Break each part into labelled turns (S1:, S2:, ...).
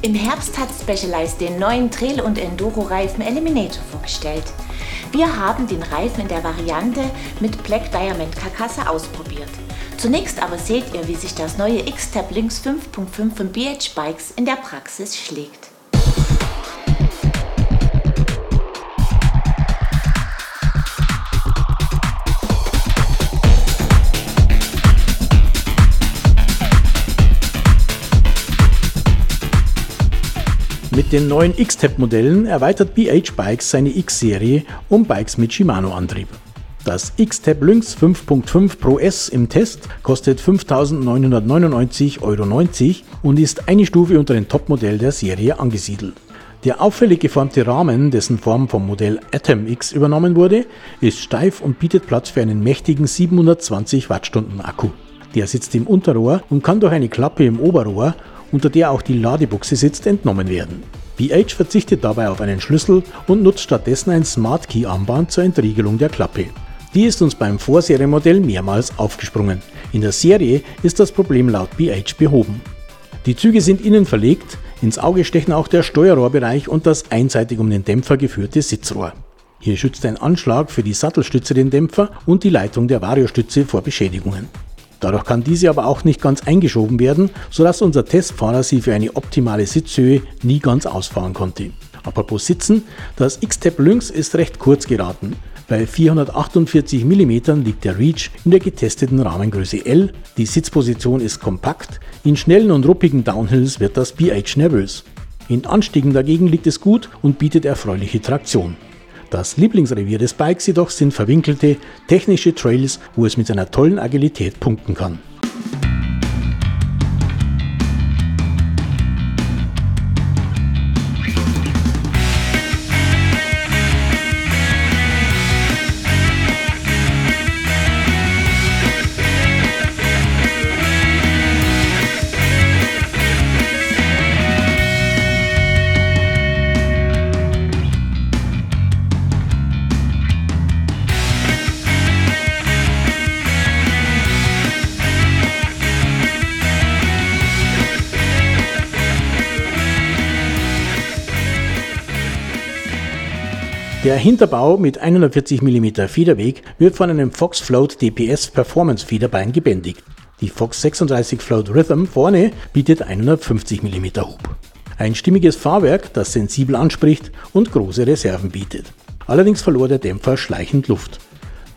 S1: Im Herbst hat Specialized den neuen Trail- und Enduro-Reifen Eliminator vorgestellt. Wir haben den Reifen in der Variante mit Black Diamond Karkasse ausprobiert. Zunächst aber seht ihr, wie sich das neue X-Tab Lynx 5.5 von BH Bikes in der Praxis schlägt.
S2: Mit den neuen X-Tab-Modellen erweitert BH Bikes seine X-Serie um Bikes mit Shimano-Antrieb. Das X-Tab Lynx 5.5 Pro S im Test kostet 5.999,90 Euro und ist eine Stufe unter den Topmodell der Serie angesiedelt. Der auffällig geformte Rahmen, dessen Form vom Modell Atom X übernommen wurde, ist steif und bietet Platz für einen mächtigen 720 Wattstunden Akku. Der sitzt im Unterrohr und kann durch eine Klappe im Oberrohr unter der auch die Ladebuchse sitzt, entnommen werden. BH verzichtet dabei auf einen Schlüssel und nutzt stattdessen ein Smart Key Armband zur Entriegelung der Klappe. Die ist uns beim Vorserienmodell mehrmals aufgesprungen. In der Serie ist das Problem laut BH behoben. Die Züge sind innen verlegt, ins Auge stechen auch der Steuerrohrbereich und das einseitig um den Dämpfer geführte Sitzrohr. Hier schützt ein Anschlag für die Sattelstütze den Dämpfer und die Leitung der Variostütze vor Beschädigungen. Dadurch kann diese aber auch nicht ganz eingeschoben werden, sodass unser Testfahrer sie für eine optimale Sitzhöhe nie ganz ausfahren konnte. Apropos Sitzen, das X-Tab Lynx ist recht kurz geraten. Bei 448 mm liegt der Reach in der getesteten Rahmengröße L, die Sitzposition ist kompakt, in schnellen und ruppigen Downhills wird das BH nervös. In Anstiegen dagegen liegt es gut und bietet erfreuliche Traktion. Das Lieblingsrevier des Bikes jedoch sind verwinkelte, technische Trails, wo es mit seiner tollen Agilität punkten kann. Der Hinterbau mit 140 mm Federweg wird von einem Fox Float DPS Performance Federbein gebändigt. Die Fox 36 Float Rhythm vorne bietet 150 mm Hub. Ein stimmiges Fahrwerk, das sensibel anspricht und große Reserven bietet. Allerdings verlor der Dämpfer schleichend Luft.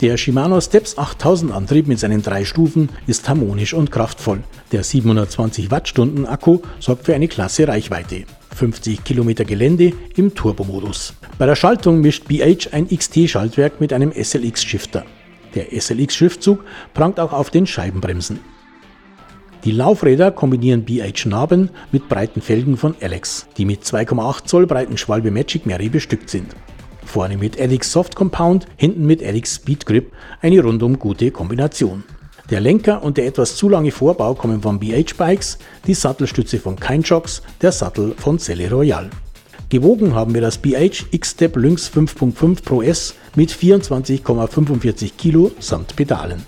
S2: Der Shimano Steps 8000 Antrieb mit seinen drei Stufen ist harmonisch und kraftvoll. Der 720 Wattstunden Akku sorgt für eine klasse Reichweite. 50 Kilometer Gelände im Turbomodus. Bei der Schaltung mischt BH ein XT-Schaltwerk mit einem SLX-Shifter. Der SLX-Schriftzug prangt auch auf den Scheibenbremsen. Die Laufräder kombinieren BH-Narben mit breiten Felgen von Alex, die mit 2,8 Zoll breiten Schwalbe Magic Mary bestückt sind. Vorne mit Alex Soft Compound, hinten mit Alex Speed Grip, eine rundum gute Kombination. Der Lenker und der etwas zu lange Vorbau kommen von BH Bikes, die Sattelstütze von Kindshocks, der Sattel von Celle Royal. Gewogen haben wir das BH X-Step Lynx 5.5 Pro S mit 24,45 Kilo samt Pedalen.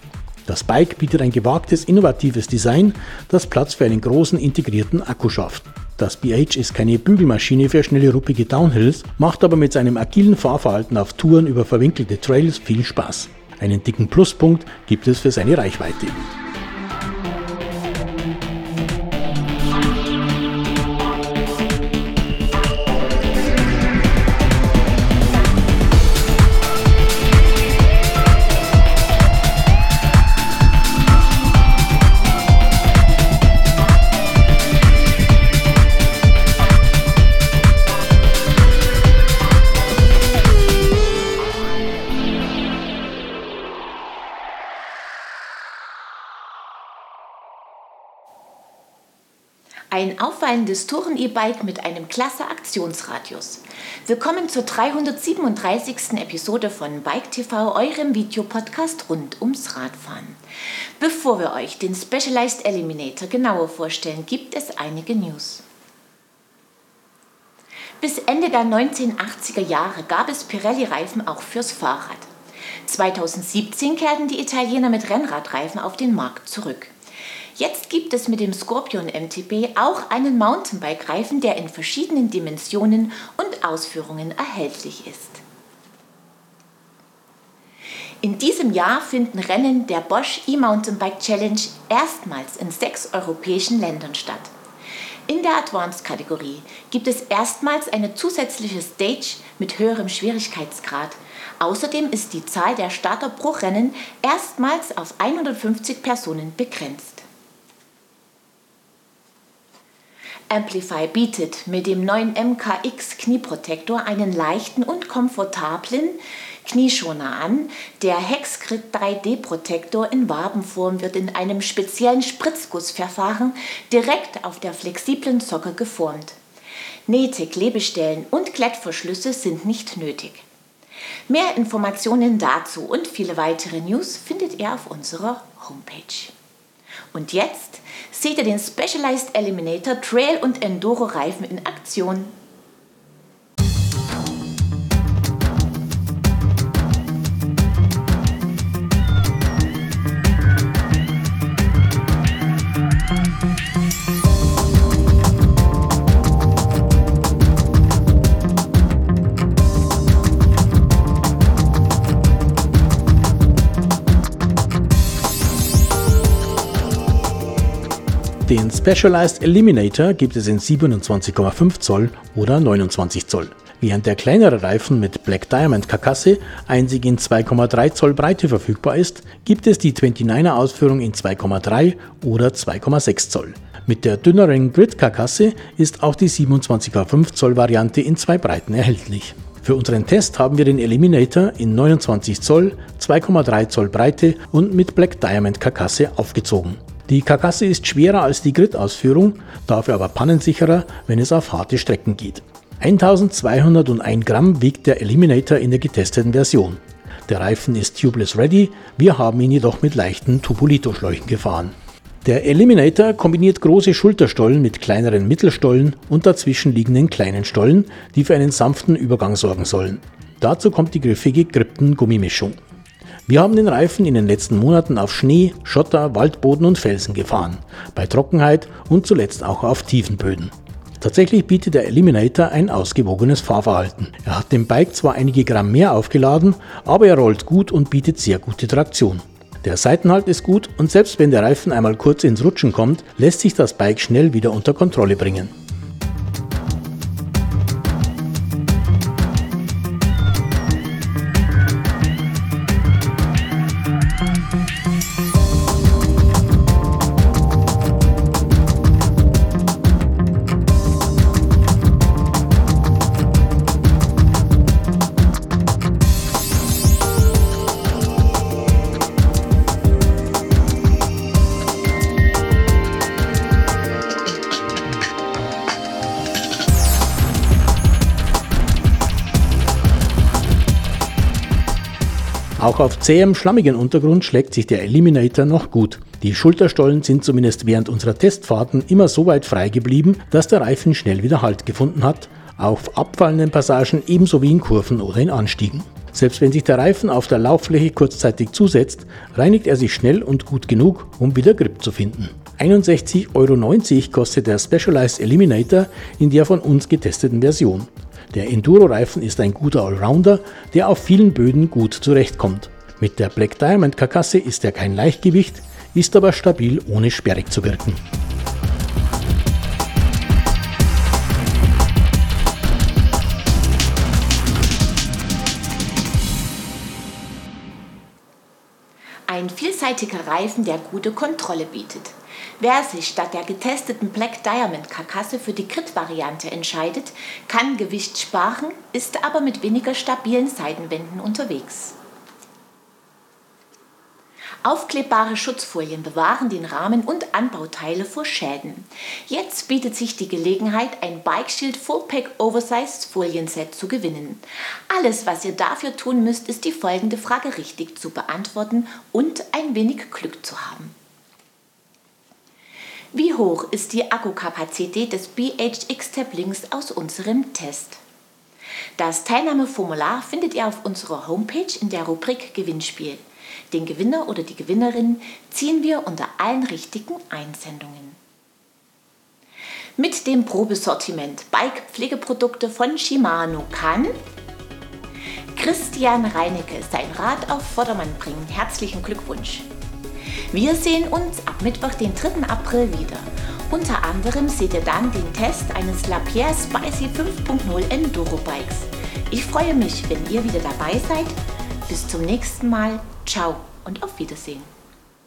S2: Das Bike bietet ein gewagtes, innovatives Design, das Platz für einen großen integrierten Akku schafft. Das BH ist keine Bügelmaschine für schnelle ruppige Downhills, macht aber mit seinem agilen Fahrverhalten auf Touren über verwinkelte Trails viel Spaß. Einen dicken Pluspunkt gibt es für seine Reichweite.
S1: Ein auffallendes Touren-E-Bike mit einem klasse Aktionsradius. Willkommen zur 337. Episode von Bike TV, eurem Videopodcast rund ums Radfahren. Bevor wir euch den Specialized Eliminator genauer vorstellen, gibt es einige News. Bis Ende der 1980er Jahre gab es Pirelli-Reifen auch fürs Fahrrad. 2017 kehrten die Italiener mit Rennradreifen auf den Markt zurück. Jetzt gibt es mit dem Scorpion MTB auch einen Mountainbike-Reifen, der in verschiedenen Dimensionen und Ausführungen erhältlich ist. In diesem Jahr finden Rennen der Bosch E-Mountainbike Challenge erstmals in sechs europäischen Ländern statt. In der Advanced-Kategorie gibt es erstmals eine zusätzliche Stage mit höherem Schwierigkeitsgrad. Außerdem ist die Zahl der Starter pro Rennen erstmals auf 150 Personen begrenzt. Amplify bietet mit dem neuen MKX Knieprotektor einen leichten und komfortablen Knieschoner an. Der Hexgrid 3D Protektor in Wabenform wird in einem speziellen Spritzgussverfahren direkt auf der flexiblen Socke geformt. Nähte, Klebestellen und Klettverschlüsse sind nicht nötig. Mehr Informationen dazu und viele weitere News findet ihr auf unserer Homepage. Und jetzt seht ihr den Specialized Eliminator Trail und Enduro Reifen in Aktion
S2: Specialized Eliminator gibt es in 27,5 Zoll oder 29 Zoll, während der kleinere Reifen mit Black Diamond Karkasse einzig in 2,3 Zoll Breite verfügbar ist, gibt es die 29er Ausführung in 2,3 oder 2,6 Zoll. Mit der dünneren Grid-Karkasse ist auch die 27,5 Zoll Variante in zwei Breiten erhältlich. Für unseren Test haben wir den Eliminator in 29 Zoll, 2,3 Zoll Breite und mit Black Diamond Karkasse aufgezogen. Die Karkasse ist schwerer als die Grid-Ausführung, dafür aber pannensicherer, wenn es auf harte Strecken geht. 1201 Gramm wiegt der Eliminator in der getesteten Version. Der Reifen ist tubeless ready, wir haben ihn jedoch mit leichten Tubolito-Schläuchen gefahren. Der Eliminator kombiniert große Schulterstollen mit kleineren Mittelstollen und dazwischen liegenden kleinen Stollen, die für einen sanften Übergang sorgen sollen. Dazu kommt die griffige Gripten-Gummimischung. Wir haben den Reifen in den letzten Monaten auf Schnee, Schotter, Waldboden und Felsen gefahren, bei Trockenheit und zuletzt auch auf tiefen Böden. Tatsächlich bietet der Eliminator ein ausgewogenes Fahrverhalten. Er hat dem Bike zwar einige Gramm mehr aufgeladen, aber er rollt gut und bietet sehr gute Traktion. Der Seitenhalt ist gut und selbst wenn der Reifen einmal kurz ins Rutschen kommt, lässt sich das Bike schnell wieder unter Kontrolle bringen. Auch auf zähem, schlammigen Untergrund schlägt sich der Eliminator noch gut. Die Schulterstollen sind zumindest während unserer Testfahrten immer so weit frei geblieben, dass der Reifen schnell wieder Halt gefunden hat, auf abfallenden Passagen ebenso wie in Kurven oder in Anstiegen. Selbst wenn sich der Reifen auf der Lauffläche kurzzeitig zusetzt, reinigt er sich schnell und gut genug, um wieder Grip zu finden. 61,90 Euro kostet der Specialized Eliminator in der von uns getesteten Version. Der Enduro-Reifen ist ein guter Allrounder, der auf vielen Böden gut zurechtkommt. Mit der Black Diamond Karkasse ist er kein Leichtgewicht, ist aber stabil ohne sperrig zu wirken.
S1: Ein vielseitiger Reifen, der gute Kontrolle bietet. Wer sich statt der getesteten Black Diamond Karkasse für die Crit-Variante entscheidet, kann Gewicht sparen, ist aber mit weniger stabilen Seitenwänden unterwegs. Aufklebbare Schutzfolien bewahren den Rahmen und Anbauteile vor Schäden. Jetzt bietet sich die Gelegenheit, ein Bike Shield Fullpack Oversized Folienset zu gewinnen. Alles, was ihr dafür tun müsst, ist die folgende Frage richtig zu beantworten und ein wenig Glück zu haben. Wie hoch ist die Akkukapazität des BHX Tab Links aus unserem Test? Das Teilnahmeformular findet ihr auf unserer Homepage in der Rubrik Gewinnspiel. Den Gewinner oder die Gewinnerin ziehen wir unter allen richtigen Einsendungen. Mit dem Probesortiment Bike-Pflegeprodukte von Shimano kann Christian Reinecke sein Rad auf Vordermann bringen. Herzlichen Glückwunsch! Wir sehen uns ab Mittwoch, den 3. April wieder. Unter anderem seht ihr dann den Test eines Lapierre Spicy 5.0 Enduro Bikes. Ich freue mich, wenn ihr wieder dabei seid. Bis zum nächsten Mal. Ciao und auf Wiedersehen.